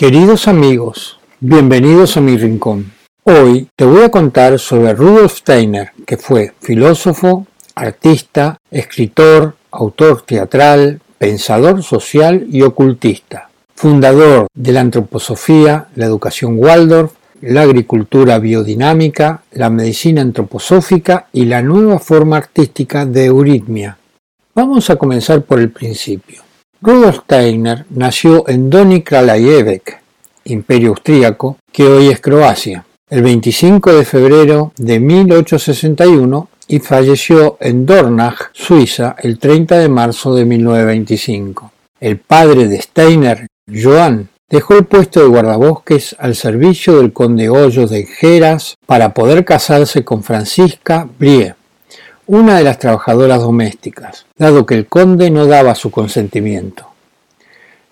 Queridos amigos, bienvenidos a mi rincón. Hoy te voy a contar sobre Rudolf Steiner, que fue filósofo, artista, escritor, autor teatral, pensador social y ocultista, fundador de la antroposofía, la educación Waldorf, la agricultura biodinámica, la medicina antroposófica y la nueva forma artística de euritmia. Vamos a comenzar por el principio. Rudolf Steiner nació en Doni imperio austríaco, que hoy es Croacia, el 25 de febrero de 1861 y falleció en Dornach, Suiza, el 30 de marzo de 1925. El padre de Steiner, Johann, dejó el puesto de guardabosques al servicio del conde Hoyos de Geras para poder casarse con Francisca Brie, una de las trabajadoras domésticas, dado que el conde no daba su consentimiento.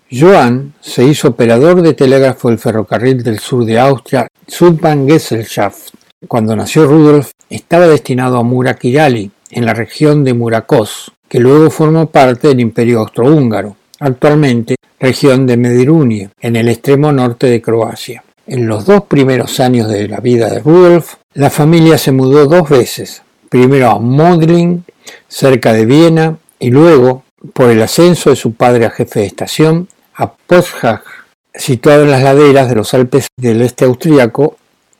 Johann se hizo operador de telégrafo del ferrocarril del sur de Austria, Gesellschaft. Cuando nació Rudolf, estaba destinado a Murakirali, en la región de Murakos, que luego formó parte del Imperio Austrohúngaro, actualmente región de Medirunie, en el extremo norte de Croacia. En los dos primeros años de la vida de Rudolf, la familia se mudó dos veces, primero a Modlin, cerca de Viena, y luego, por el ascenso de su padre a jefe de estación, a Potsdam, situado en las laderas de los Alpes del este austríaco,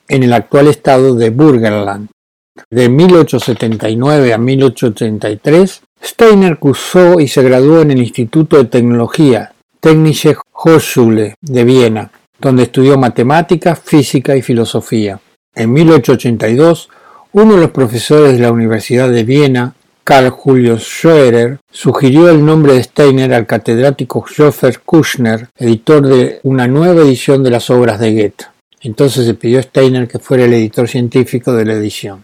en el actual estado de Burgenland. De 1879 a 1883, Steiner cursó y se graduó en el Instituto de Tecnología Technische Hochschule de Viena, donde estudió matemáticas, física y filosofía. En 1882 uno de los profesores de la Universidad de Viena, Karl Julius Schroeder, sugirió el nombre de Steiner al catedrático Joseph Kushner, editor de una nueva edición de las obras de Goethe. Entonces se pidió a Steiner que fuera el editor científico de la edición.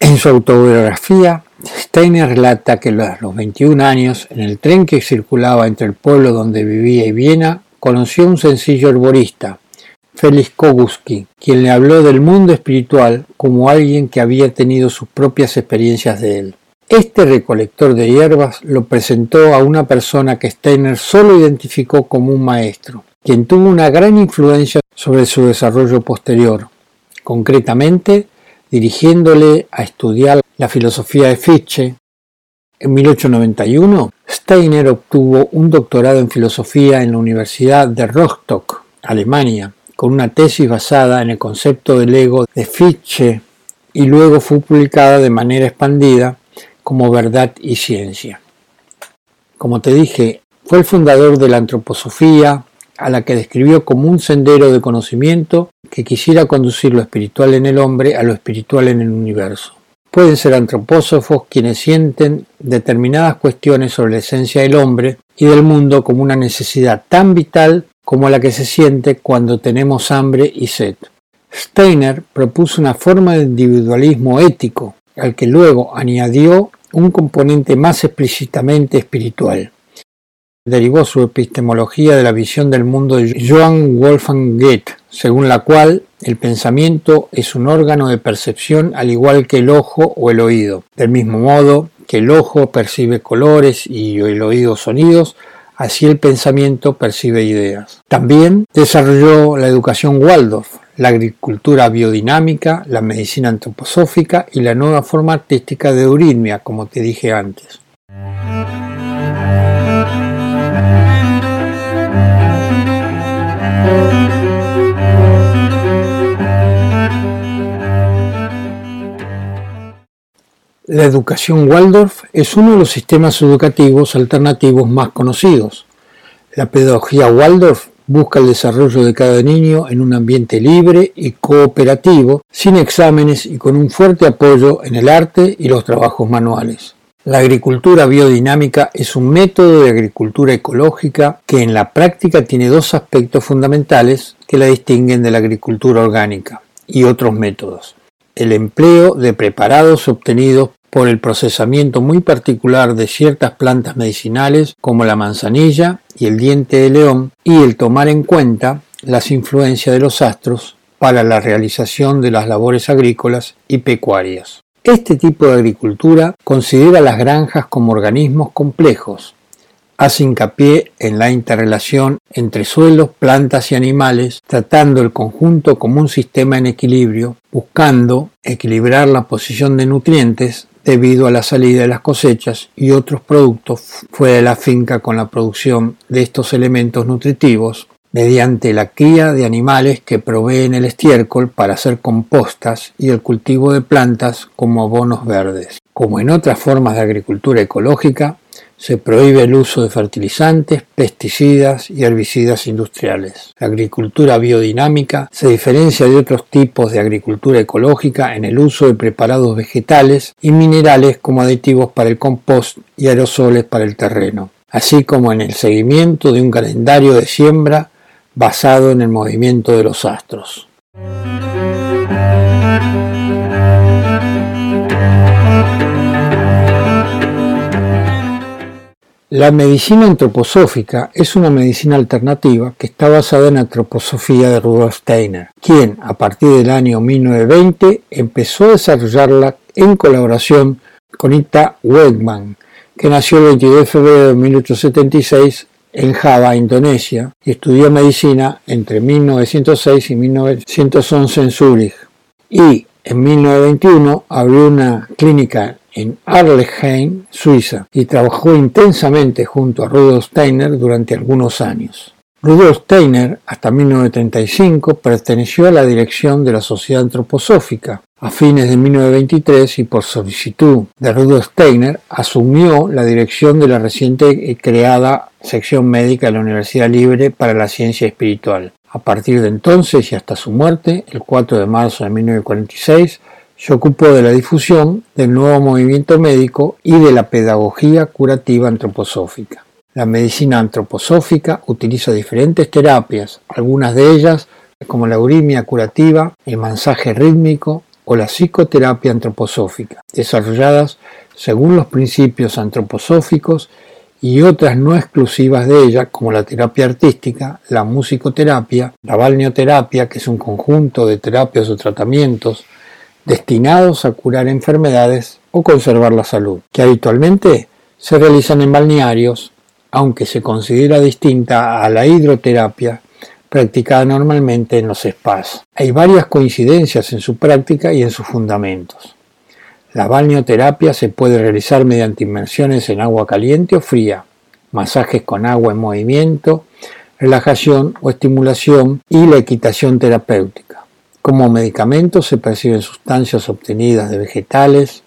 En su autobiografía, Steiner relata que a los 21 años, en el tren que circulaba entre el pueblo donde vivía y Viena, conoció a un sencillo herborista, Félix Koguski, quien le habló del mundo espiritual como alguien que había tenido sus propias experiencias de él. Este recolector de hierbas lo presentó a una persona que Steiner solo identificó como un maestro, quien tuvo una gran influencia sobre su desarrollo posterior, concretamente dirigiéndole a estudiar la filosofía de Fichte. En 1891, Steiner obtuvo un doctorado en filosofía en la Universidad de Rostock, Alemania, con una tesis basada en el concepto del ego de Fichte y luego fue publicada de manera expandida como Verdad y Ciencia. Como te dije, fue el fundador de la antroposofía, a la que describió como un sendero de conocimiento que quisiera conducir lo espiritual en el hombre a lo espiritual en el universo. Pueden ser antropósofos quienes sienten determinadas cuestiones sobre la esencia del hombre y del mundo como una necesidad tan vital como la que se siente cuando tenemos hambre y sed. Steiner propuso una forma de individualismo ético, al que luego añadió un componente más explícitamente espiritual. Derivó su epistemología de la visión del mundo de Johann Wolfgang Goethe, según la cual el pensamiento es un órgano de percepción al igual que el ojo o el oído. Del mismo modo que el ojo percibe colores y el oído sonidos, Así el pensamiento percibe ideas. También desarrolló la educación Waldorf, la agricultura biodinámica, la medicina antroposófica y la nueva forma artística de euritmia, como te dije antes. La educación Waldorf es uno de los sistemas educativos alternativos más conocidos. La pedagogía Waldorf busca el desarrollo de cada niño en un ambiente libre y cooperativo, sin exámenes y con un fuerte apoyo en el arte y los trabajos manuales. La agricultura biodinámica es un método de agricultura ecológica que en la práctica tiene dos aspectos fundamentales que la distinguen de la agricultura orgánica y otros métodos. El empleo de preparados obtenidos por el procesamiento muy particular de ciertas plantas medicinales como la manzanilla y el diente de león y el tomar en cuenta las influencias de los astros para la realización de las labores agrícolas y pecuarias. Este tipo de agricultura considera las granjas como organismos complejos, hace hincapié en la interrelación entre suelos, plantas y animales, tratando el conjunto como un sistema en equilibrio, buscando equilibrar la posición de nutrientes debido a la salida de las cosechas y otros productos fuera de la finca con la producción de estos elementos nutritivos mediante la cría de animales que proveen el estiércol para hacer compostas y el cultivo de plantas como abonos verdes. Como en otras formas de agricultura ecológica, se prohíbe el uso de fertilizantes, pesticidas y herbicidas industriales. La agricultura biodinámica se diferencia de otros tipos de agricultura ecológica en el uso de preparados vegetales y minerales como aditivos para el compost y aerosoles para el terreno, así como en el seguimiento de un calendario de siembra basado en el movimiento de los astros. La medicina antroposófica es una medicina alternativa que está basada en la antroposofía de Rudolf Steiner, quien a partir del año 1920 empezó a desarrollarla en colaboración con Ita Wegman, que nació el 22 de febrero de 1876 en Java, Indonesia, y estudió medicina entre 1906 y 1911 en Zúrich. Y en 1921 abrió una clínica en Arlesheim, Suiza, y trabajó intensamente junto a Rudolf Steiner durante algunos años. Rudolf Steiner, hasta 1935, perteneció a la dirección de la Sociedad Antroposófica. A fines de 1923 y por solicitud de Rudolf Steiner, asumió la dirección de la reciente creada sección médica de la Universidad Libre para la Ciencia Espiritual. A partir de entonces y hasta su muerte, el 4 de marzo de 1946, se ocupó de la difusión del nuevo movimiento médico y de la pedagogía curativa antroposófica. La medicina antroposófica utiliza diferentes terapias, algunas de ellas como la urimia curativa, el mensaje rítmico o la psicoterapia antroposófica, desarrolladas según los principios antroposóficos y otras no exclusivas de ella, como la terapia artística, la musicoterapia, la balneoterapia, que es un conjunto de terapias o tratamientos destinados a curar enfermedades o conservar la salud, que habitualmente se realizan en balnearios, aunque se considera distinta a la hidroterapia practicada normalmente en los spas. Hay varias coincidencias en su práctica y en sus fundamentos. La balneoterapia se puede realizar mediante inmersiones en agua caliente o fría, masajes con agua en movimiento, relajación o estimulación y la equitación terapéutica. Como medicamentos se perciben sustancias obtenidas de vegetales,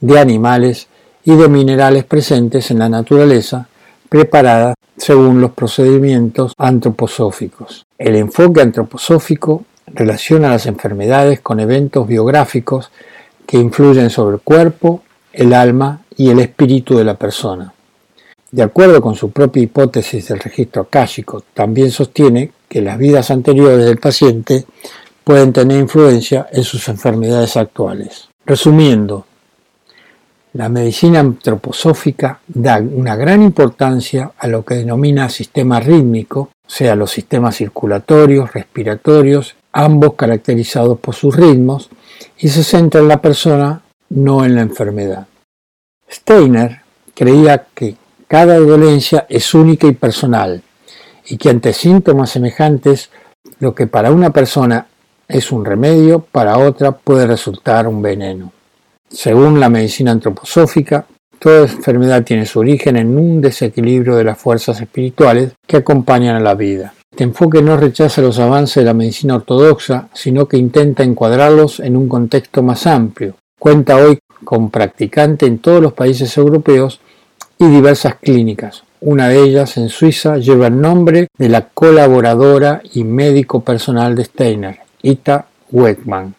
de animales y de minerales presentes en la naturaleza preparada según los procedimientos antroposóficos. El enfoque antroposófico relaciona las enfermedades con eventos biográficos que influyen sobre el cuerpo, el alma y el espíritu de la persona. De acuerdo con su propia hipótesis del registro akáshico, también sostiene que las vidas anteriores del paciente pueden tener influencia en sus enfermedades actuales. Resumiendo, la medicina antroposófica da una gran importancia a lo que denomina sistema rítmico, sea, los sistemas circulatorios, respiratorios, ambos caracterizados por sus ritmos, y se centra en la persona, no en la enfermedad. Steiner creía que cada dolencia es única y personal, y que ante síntomas semejantes, lo que para una persona es un remedio, para otra puede resultar un veneno. Según la medicina antroposófica, toda enfermedad tiene su origen en un desequilibrio de las fuerzas espirituales que acompañan a la vida. Este enfoque no rechaza los avances de la medicina ortodoxa, sino que intenta encuadrarlos en un contexto más amplio. Cuenta hoy con practicantes en todos los países europeos y diversas clínicas. Una de ellas, en Suiza, lleva el nombre de la colaboradora y médico personal de Steiner, Ita Weckmann.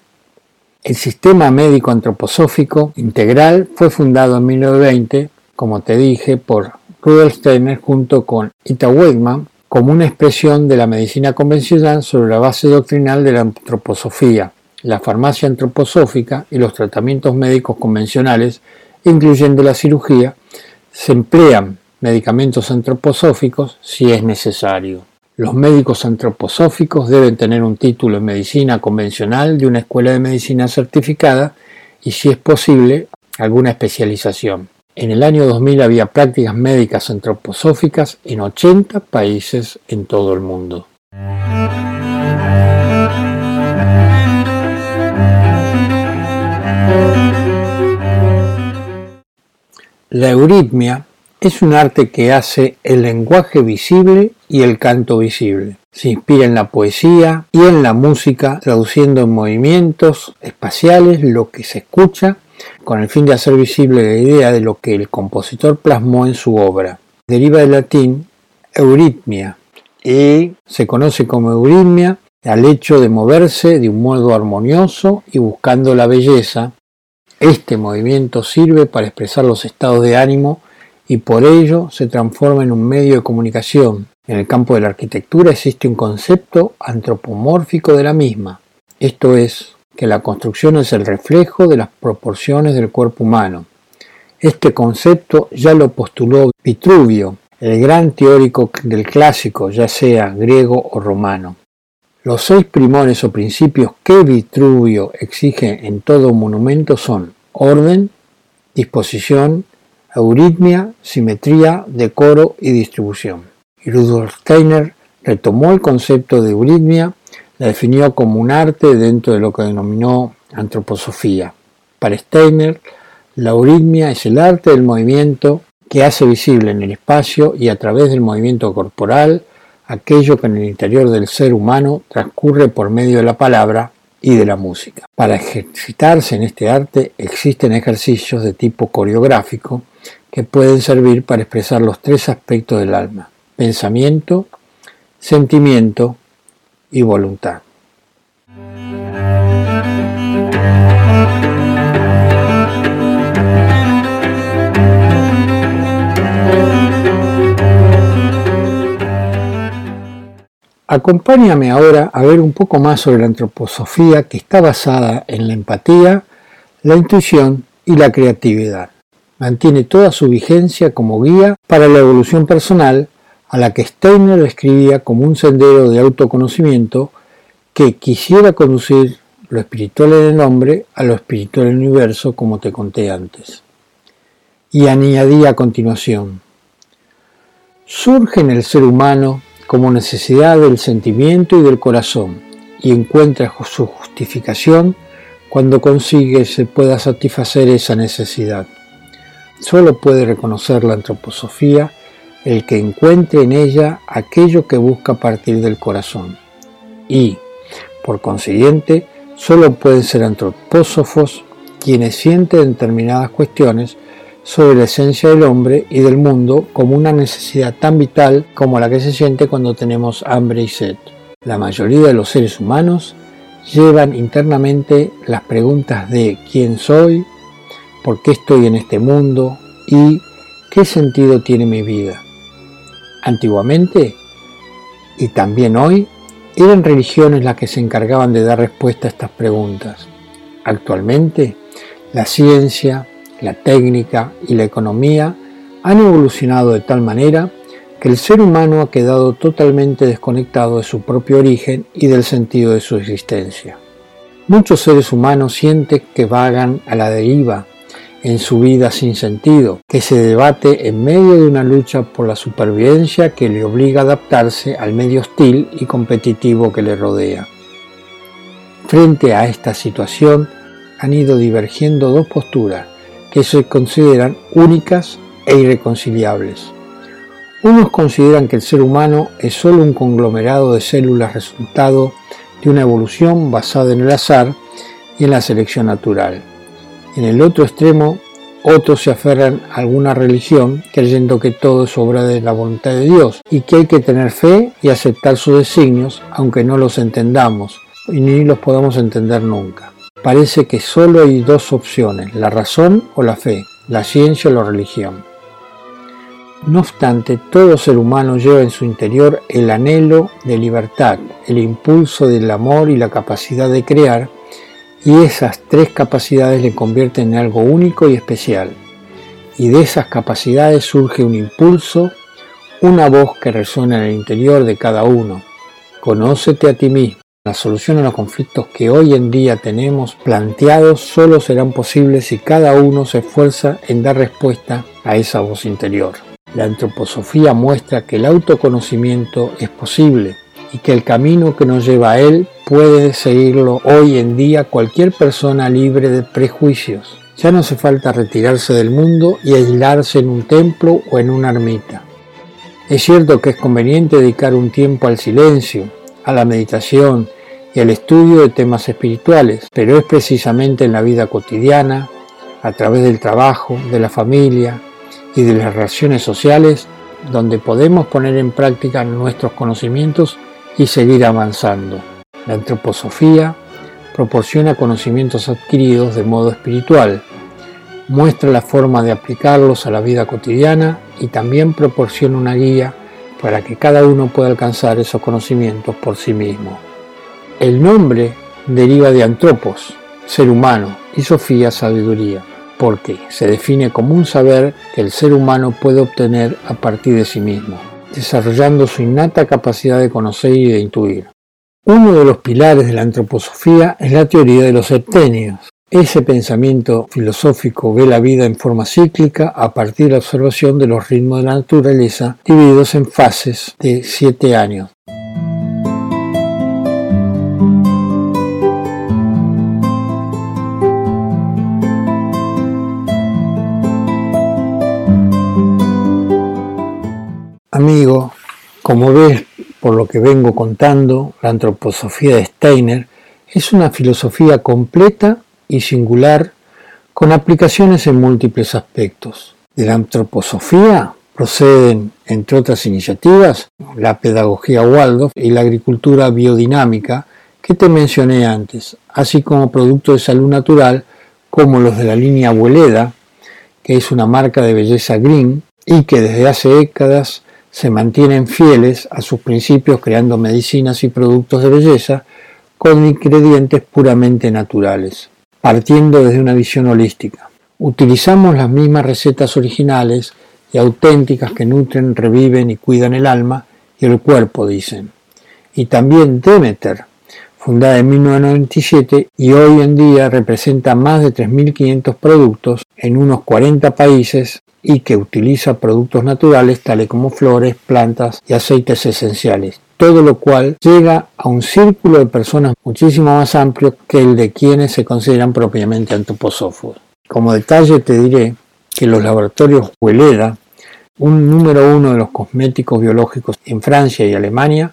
El sistema médico antroposófico integral fue fundado en 1920, como te dije, por Rudolf Steiner junto con Ita Weidman como una expresión de la medicina convencional sobre la base doctrinal de la antroposofía, la farmacia antroposófica y los tratamientos médicos convencionales, incluyendo la cirugía, se emplean medicamentos antroposóficos si es necesario. Los médicos antroposóficos deben tener un título en medicina convencional de una escuela de medicina certificada y, si es posible, alguna especialización. En el año 2000 había prácticas médicas antroposóficas en 80 países en todo el mundo. La euritmia es un arte que hace el lenguaje visible y el canto visible. Se inspira en la poesía y en la música, traduciendo en movimientos espaciales lo que se escucha con el fin de hacer visible la idea de lo que el compositor plasmó en su obra. Deriva del latín euritmia y se conoce como euritmia al hecho de moverse de un modo armonioso y buscando la belleza este movimiento sirve para expresar los estados de ánimo y por ello se transforma en un medio de comunicación. En el campo de la arquitectura existe un concepto antropomórfico de la misma, esto es, que la construcción es el reflejo de las proporciones del cuerpo humano. Este concepto ya lo postuló Vitruvio, el gran teórico del clásico, ya sea griego o romano. Los seis primores o principios que Vitruvio exige en todo monumento son orden, disposición, euritmia, simetría, decoro y distribución. Rudolf Steiner retomó el concepto de euritmia, la definió como un arte dentro de lo que denominó antroposofía. Para Steiner, la euritmia es el arte del movimiento que hace visible en el espacio y a través del movimiento corporal aquello que en el interior del ser humano transcurre por medio de la palabra y de la música. Para ejercitarse en este arte existen ejercicios de tipo coreográfico que pueden servir para expresar los tres aspectos del alma, pensamiento, sentimiento y voluntad. Acompáñame ahora a ver un poco más sobre la antroposofía que está basada en la empatía, la intuición y la creatividad. Mantiene toda su vigencia como guía para la evolución personal a la que Steiner describía como un sendero de autoconocimiento que quisiera conducir lo espiritual en el hombre a lo espiritual en el universo, como te conté antes. Y añadía a continuación, surge en el ser humano como necesidad del sentimiento y del corazón y encuentra su justificación cuando consigue se pueda satisfacer esa necesidad. Solo puede reconocer la antroposofía el que encuentre en ella aquello que busca partir del corazón. Y, por consiguiente, solo pueden ser antropósofos quienes sienten determinadas cuestiones sobre la esencia del hombre y del mundo como una necesidad tan vital como la que se siente cuando tenemos hambre y sed. La mayoría de los seres humanos llevan internamente las preguntas de quién soy, por qué estoy en este mundo y qué sentido tiene mi vida. Antiguamente, y también hoy, eran religiones las que se encargaban de dar respuesta a estas preguntas. Actualmente, la ciencia, la técnica y la economía han evolucionado de tal manera que el ser humano ha quedado totalmente desconectado de su propio origen y del sentido de su existencia. Muchos seres humanos sienten que vagan a la deriva en su vida sin sentido, que se debate en medio de una lucha por la supervivencia que le obliga a adaptarse al medio hostil y competitivo que le rodea. Frente a esta situación han ido divergiendo dos posturas, que se consideran únicas e irreconciliables. Unos consideran que el ser humano es solo un conglomerado de células resultado de una evolución basada en el azar y en la selección natural. En el otro extremo, otros se aferran a alguna religión creyendo que todo es obra de la voluntad de Dios y que hay que tener fe y aceptar sus designios aunque no los entendamos y ni los podamos entender nunca. Parece que solo hay dos opciones, la razón o la fe, la ciencia o la religión. No obstante, todo ser humano lleva en su interior el anhelo de libertad, el impulso del amor y la capacidad de crear, y esas tres capacidades le convierten en algo único y especial. Y de esas capacidades surge un impulso, una voz que resuena en el interior de cada uno. Conócete a ti mismo. La solución a los conflictos que hoy en día tenemos planteados solo serán posibles si cada uno se esfuerza en dar respuesta a esa voz interior. La antroposofía muestra que el autoconocimiento es posible y que el camino que nos lleva a él puede seguirlo hoy en día cualquier persona libre de prejuicios. Ya no hace falta retirarse del mundo y aislarse en un templo o en una ermita. Es cierto que es conveniente dedicar un tiempo al silencio, a la meditación y al estudio de temas espirituales, pero es precisamente en la vida cotidiana, a través del trabajo, de la familia y de las relaciones sociales, donde podemos poner en práctica nuestros conocimientos y seguir avanzando. La antroposofía proporciona conocimientos adquiridos de modo espiritual, muestra la forma de aplicarlos a la vida cotidiana y también proporciona una guía para que cada uno pueda alcanzar esos conocimientos por sí mismo. El nombre deriva de antropos, ser humano, y Sofía, sabiduría, porque se define como un saber que el ser humano puede obtener a partir de sí mismo, desarrollando su innata capacidad de conocer y de intuir. Uno de los pilares de la antroposofía es la teoría de los septenios, ese pensamiento filosófico ve la vida en forma cíclica a partir de la observación de los ritmos de la naturaleza divididos en fases de siete años. Amigo, como ves por lo que vengo contando, la antroposofía de Steiner es una filosofía completa y singular con aplicaciones en múltiples aspectos. De la antroposofía proceden, entre otras iniciativas, la pedagogía Waldorf y la agricultura biodinámica que te mencioné antes, así como productos de salud natural como los de la línea Abueleda, que es una marca de belleza green y que desde hace décadas se mantienen fieles a sus principios creando medicinas y productos de belleza con ingredientes puramente naturales partiendo desde una visión holística. Utilizamos las mismas recetas originales y auténticas que nutren, reviven y cuidan el alma y el cuerpo, dicen. Y también Demeter, fundada en 1997 y hoy en día representa más de 3.500 productos en unos 40 países y que utiliza productos naturales tales como flores, plantas y aceites esenciales, todo lo cual llega a un círculo de personas muchísimo más amplio que el de quienes se consideran propiamente antroposófos. Como detalle te diré que los laboratorios Hueleda, un número uno de los cosméticos biológicos en Francia y Alemania,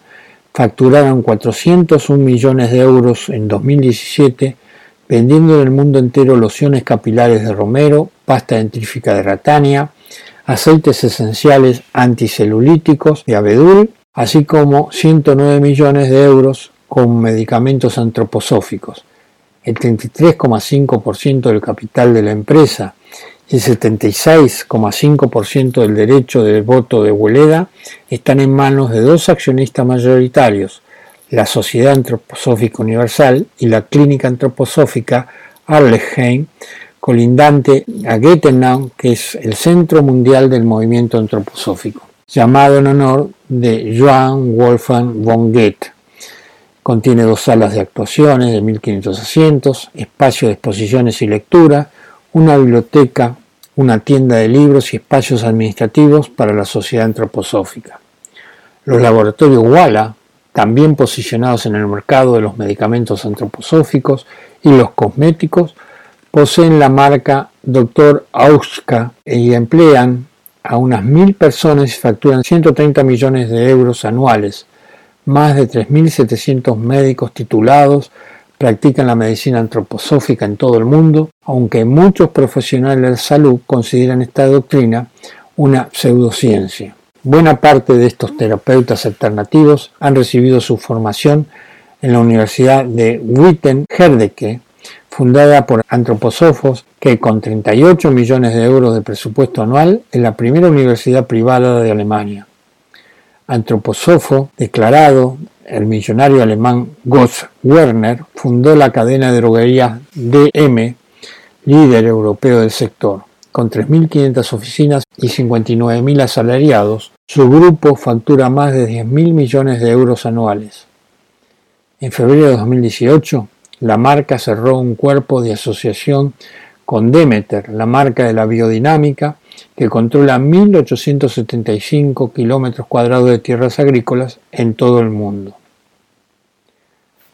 facturaron 401 millones de euros en 2017 vendiendo en el mundo entero lociones capilares de romero, pasta dentrífica de ratania, aceites esenciales anticelulíticos de abedul así como 109 millones de euros con medicamentos antroposóficos. El 33,5% del capital de la empresa y el 76,5% del derecho de voto de Hueleda están en manos de dos accionistas mayoritarios, la Sociedad Antroposófica Universal y la Clínica Antroposófica Arlesheim, colindante a Gettenau, que es el centro mundial del movimiento antroposófico llamado en honor de Johann Wolfgang von Goethe. Contiene dos salas de actuaciones de 1500 asientos, espacio de exposiciones y lectura, una biblioteca, una tienda de libros y espacios administrativos para la sociedad antroposófica. Los laboratorios Walla, también posicionados en el mercado de los medicamentos antroposóficos y los cosméticos, poseen la marca Dr. Auska y emplean a unas mil personas y facturan 130 millones de euros anuales. Más de 3.700 médicos titulados practican la medicina antroposófica en todo el mundo, aunque muchos profesionales de salud consideran esta doctrina una pseudociencia. Buena parte de estos terapeutas alternativos han recibido su formación en la Universidad de Witten-Herdecke, fundada por antroposofos que con 38 millones de euros de presupuesto anual es la primera universidad privada de Alemania. Antroposofo, declarado, el millonario alemán Gotz Werner fundó la cadena de droguerías DM, líder europeo del sector. Con 3.500 oficinas y 59.000 asalariados, su grupo factura más de 10.000 millones de euros anuales. En febrero de 2018, la marca cerró un cuerpo de asociación con Demeter, la marca de la biodinámica, que controla 1.875 kilómetros cuadrados de tierras agrícolas en todo el mundo.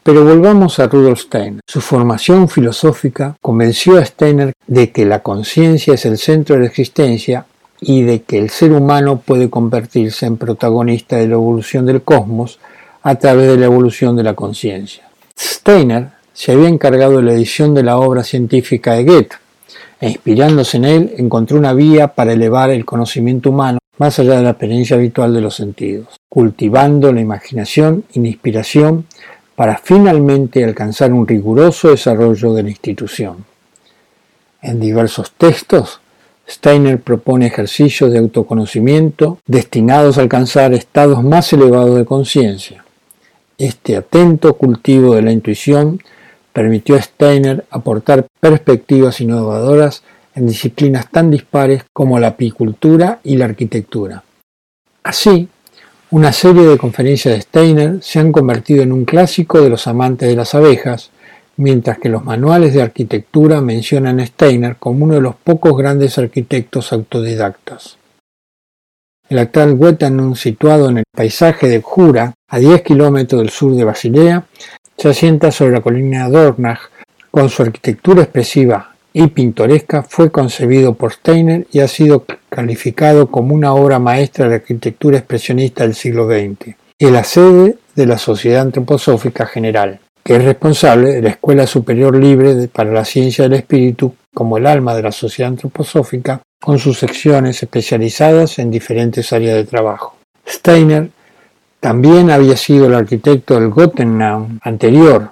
Pero volvamos a Rudolf Steiner. Su formación filosófica convenció a Steiner de que la conciencia es el centro de la existencia y de que el ser humano puede convertirse en protagonista de la evolución del cosmos a través de la evolución de la conciencia. Steiner se había encargado de la edición de la obra científica de Goethe, e inspirándose en él encontró una vía para elevar el conocimiento humano más allá de la experiencia habitual de los sentidos, cultivando la imaginación y la inspiración para finalmente alcanzar un riguroso desarrollo de la institución. En diversos textos, Steiner propone ejercicios de autoconocimiento destinados a alcanzar estados más elevados de conciencia. Este atento cultivo de la intuición permitió a Steiner aportar perspectivas innovadoras en disciplinas tan dispares como la apicultura y la arquitectura. Así, una serie de conferencias de Steiner se han convertido en un clásico de los amantes de las abejas, mientras que los manuales de arquitectura mencionan a Steiner como uno de los pocos grandes arquitectos autodidactas. El actual Wettanum, situado en el paisaje de Jura, a 10 kilómetros del sur de Basilea, se asienta sobre la colina Dornach. Con su arquitectura expresiva y pintoresca fue concebido por Steiner y ha sido calificado como una obra maestra de arquitectura expresionista del siglo XX. Es la sede de la Sociedad Antroposófica General, que es responsable de la Escuela Superior Libre para la Ciencia del Espíritu como el alma de la Sociedad Antroposófica, con sus secciones especializadas en diferentes áreas de trabajo. Steiner también había sido el arquitecto del Gotennaum anterior,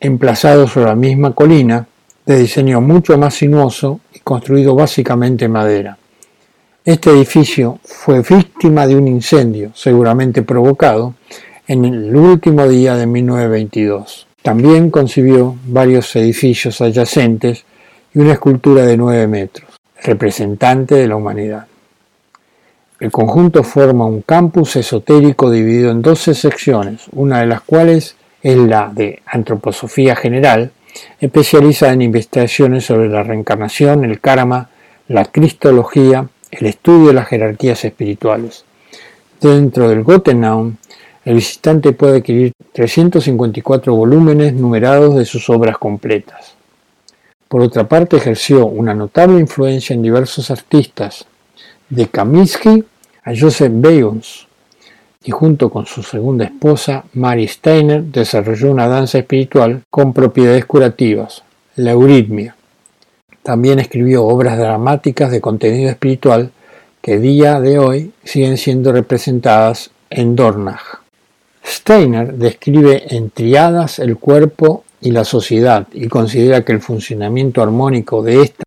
emplazado sobre la misma colina, de diseño mucho más sinuoso y construido básicamente en madera. Este edificio fue víctima de un incendio, seguramente provocado, en el último día de 1922. También concibió varios edificios adyacentes y una escultura de 9 metros, representante de la humanidad. El conjunto forma un campus esotérico dividido en 12 secciones, una de las cuales es la de Antroposofía General, especializada en investigaciones sobre la reencarnación, el karma, la cristología, el estudio de las jerarquías espirituales. Dentro del Gotenaum, el visitante puede adquirir 354 volúmenes numerados de sus obras completas. Por otra parte, ejerció una notable influencia en diversos artistas, de Kaminsky a Joseph Beuys, y junto con su segunda esposa, Mary Steiner, desarrolló una danza espiritual con propiedades curativas, la euritmia. También escribió obras dramáticas de contenido espiritual que día de hoy siguen siendo representadas en Dornach. Steiner describe en triadas el cuerpo y la sociedad y considera que el funcionamiento armónico de ésta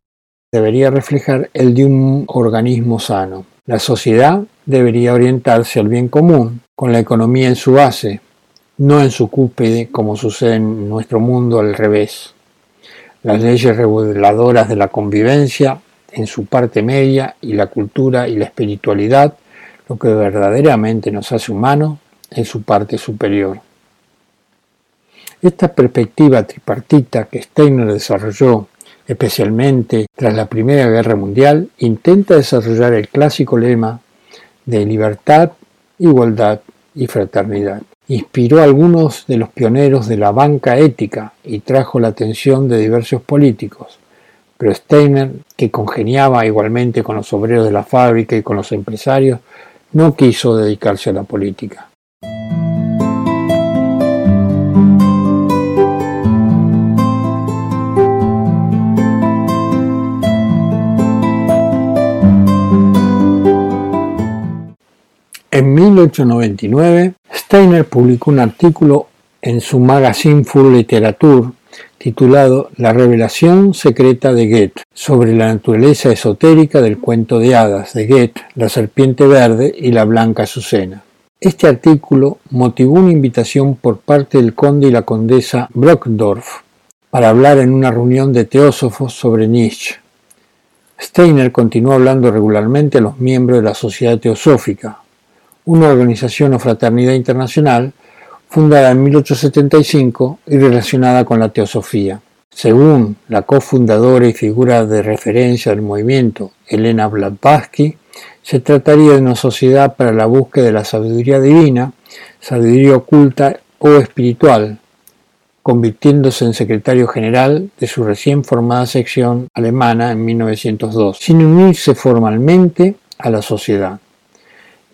debería reflejar el de un organismo sano. La sociedad debería orientarse al bien común, con la economía en su base, no en su cúspide como sucede en nuestro mundo al revés. Las leyes reguladoras de la convivencia en su parte media y la cultura y la espiritualidad, lo que verdaderamente nos hace humanos, en su parte superior. Esta perspectiva tripartita que Steiner desarrolló especialmente tras la Primera Guerra Mundial, intenta desarrollar el clásico lema de libertad, igualdad y fraternidad. Inspiró a algunos de los pioneros de la banca ética y trajo la atención de diversos políticos. Pero Steiner, que congeniaba igualmente con los obreros de la fábrica y con los empresarios, no quiso dedicarse a la política. 1899, Steiner publicó un artículo en su magazine Full Literature titulado La revelación secreta de Goethe sobre la naturaleza esotérica del cuento de hadas de Goethe, la serpiente verde y la blanca azucena. Este artículo motivó una invitación por parte del conde y la condesa Brockdorf para hablar en una reunión de teósofos sobre Nietzsche. Steiner continuó hablando regularmente a los miembros de la Sociedad Teosófica, una organización o fraternidad internacional fundada en 1875 y relacionada con la teosofía. Según la cofundadora y figura de referencia del movimiento, Elena Blavatsky, se trataría de una sociedad para la búsqueda de la sabiduría divina, sabiduría oculta o espiritual, convirtiéndose en secretario general de su recién formada sección alemana en 1902, sin unirse formalmente a la sociedad.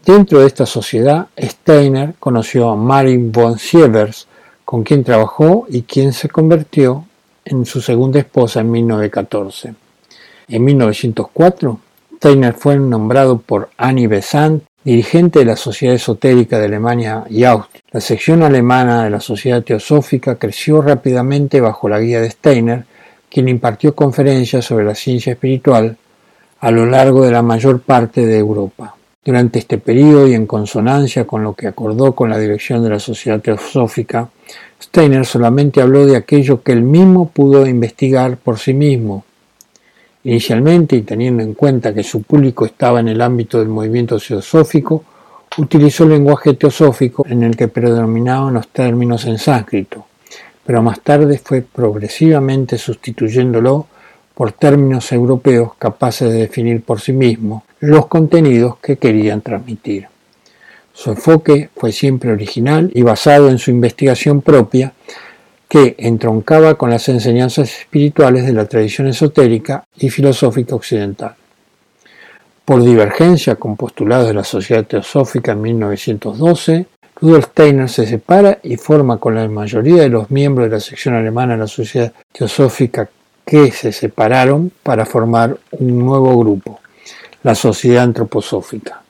Dentro de esta sociedad, Steiner conoció a Marin von Sievers, con quien trabajó y quien se convirtió en su segunda esposa en 1914. En 1904, Steiner fue nombrado por Annie Besant dirigente de la Sociedad Esotérica de Alemania y Austria. La sección alemana de la Sociedad Teosófica creció rápidamente bajo la guía de Steiner, quien impartió conferencias sobre la ciencia espiritual a lo largo de la mayor parte de Europa. Durante este periodo y en consonancia con lo que acordó con la dirección de la Sociedad Teosófica, Steiner solamente habló de aquello que él mismo pudo investigar por sí mismo. Inicialmente, y teniendo en cuenta que su público estaba en el ámbito del movimiento teosófico, utilizó el lenguaje teosófico en el que predominaban los términos en sánscrito, pero más tarde fue progresivamente sustituyéndolo por términos europeos capaces de definir por sí mismo los contenidos que querían transmitir. Su enfoque fue siempre original y basado en su investigación propia que entroncaba con las enseñanzas espirituales de la tradición esotérica y filosófica occidental. Por divergencia con postulados de la Sociedad Teosófica en 1912, Rudolf Steiner se separa y forma con la mayoría de los miembros de la sección alemana de la Sociedad Teosófica que se separaron para formar un nuevo grupo, la Sociedad Antroposófica.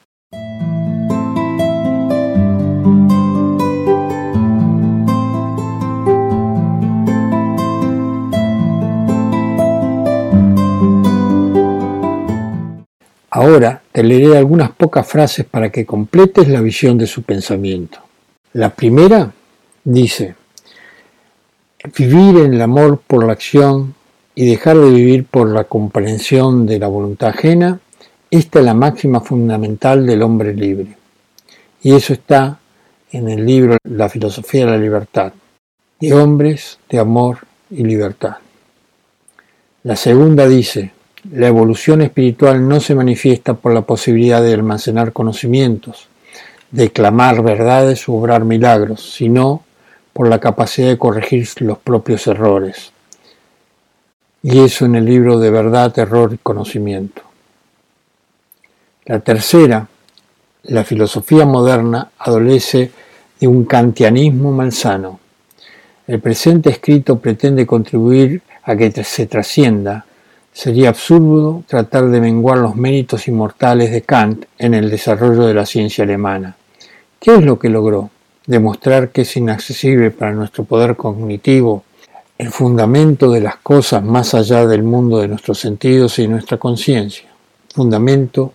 Ahora te leeré algunas pocas frases para que completes la visión de su pensamiento. La primera dice, vivir en el amor por la acción y dejar de vivir por la comprensión de la voluntad ajena, esta es la máxima fundamental del hombre libre. Y eso está en el libro La filosofía de la libertad, de hombres, de amor y libertad. La segunda dice, la evolución espiritual no se manifiesta por la posibilidad de almacenar conocimientos, de clamar verdades u obrar milagros, sino por la capacidad de corregir los propios errores. Y eso en el libro de verdad, error y conocimiento. La tercera, la filosofía moderna adolece de un kantianismo malsano. El presente escrito pretende contribuir a que se trascienda Sería absurdo tratar de menguar los méritos inmortales de Kant en el desarrollo de la ciencia alemana. ¿Qué es lo que logró? Demostrar que es inaccesible para nuestro poder cognitivo el fundamento de las cosas más allá del mundo de nuestros sentidos y nuestra conciencia. Fundamento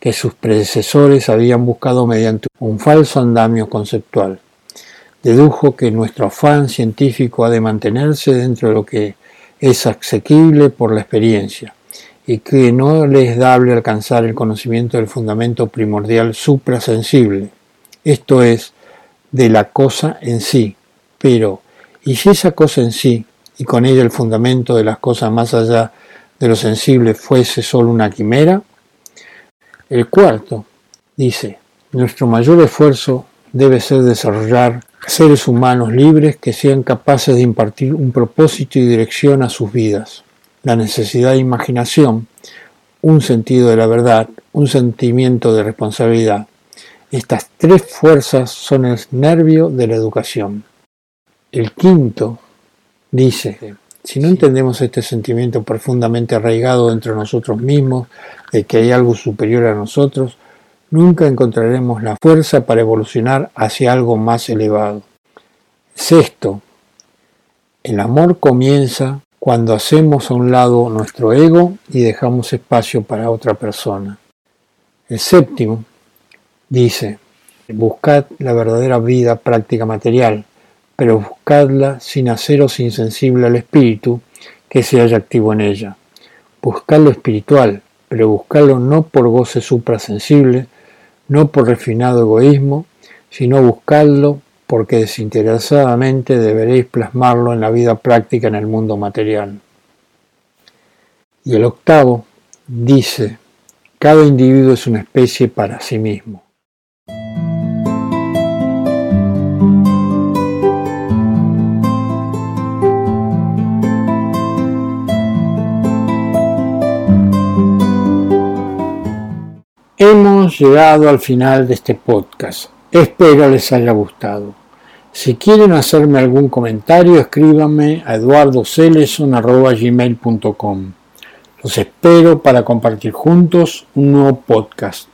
que sus predecesores habían buscado mediante un falso andamio conceptual. Dedujo que nuestro afán científico ha de mantenerse dentro de lo que es asequible por la experiencia y que no le es dable alcanzar el conocimiento del fundamento primordial suprasensible, esto es, de la cosa en sí. Pero, ¿y si esa cosa en sí, y con ella el fundamento de las cosas más allá de lo sensible, fuese solo una quimera? El cuarto dice, nuestro mayor esfuerzo debe ser desarrollar seres humanos libres que sean capaces de impartir un propósito y dirección a sus vidas, la necesidad de imaginación, un sentido de la verdad, un sentimiento de responsabilidad. Estas tres fuerzas son el nervio de la educación. El quinto dice, si no entendemos este sentimiento profundamente arraigado dentro de nosotros mismos, de que hay algo superior a nosotros, nunca encontraremos la fuerza para evolucionar hacia algo más elevado. Sexto, el amor comienza cuando hacemos a un lado nuestro ego y dejamos espacio para otra persona. El séptimo dice, buscad la verdadera vida práctica material, pero buscadla sin haceros insensible al espíritu que se haya activo en ella. Buscad lo espiritual, pero buscadlo no por goce suprasensible, no por refinado egoísmo, sino buscadlo porque desinteresadamente deberéis plasmarlo en la vida práctica en el mundo material. Y el octavo dice, cada individuo es una especie para sí mismo. Hemos llegado al final de este podcast. Espero les haya gustado. Si quieren hacerme algún comentario, escríbanme a eduardoceleson.gmail.com. Los espero para compartir juntos un nuevo podcast.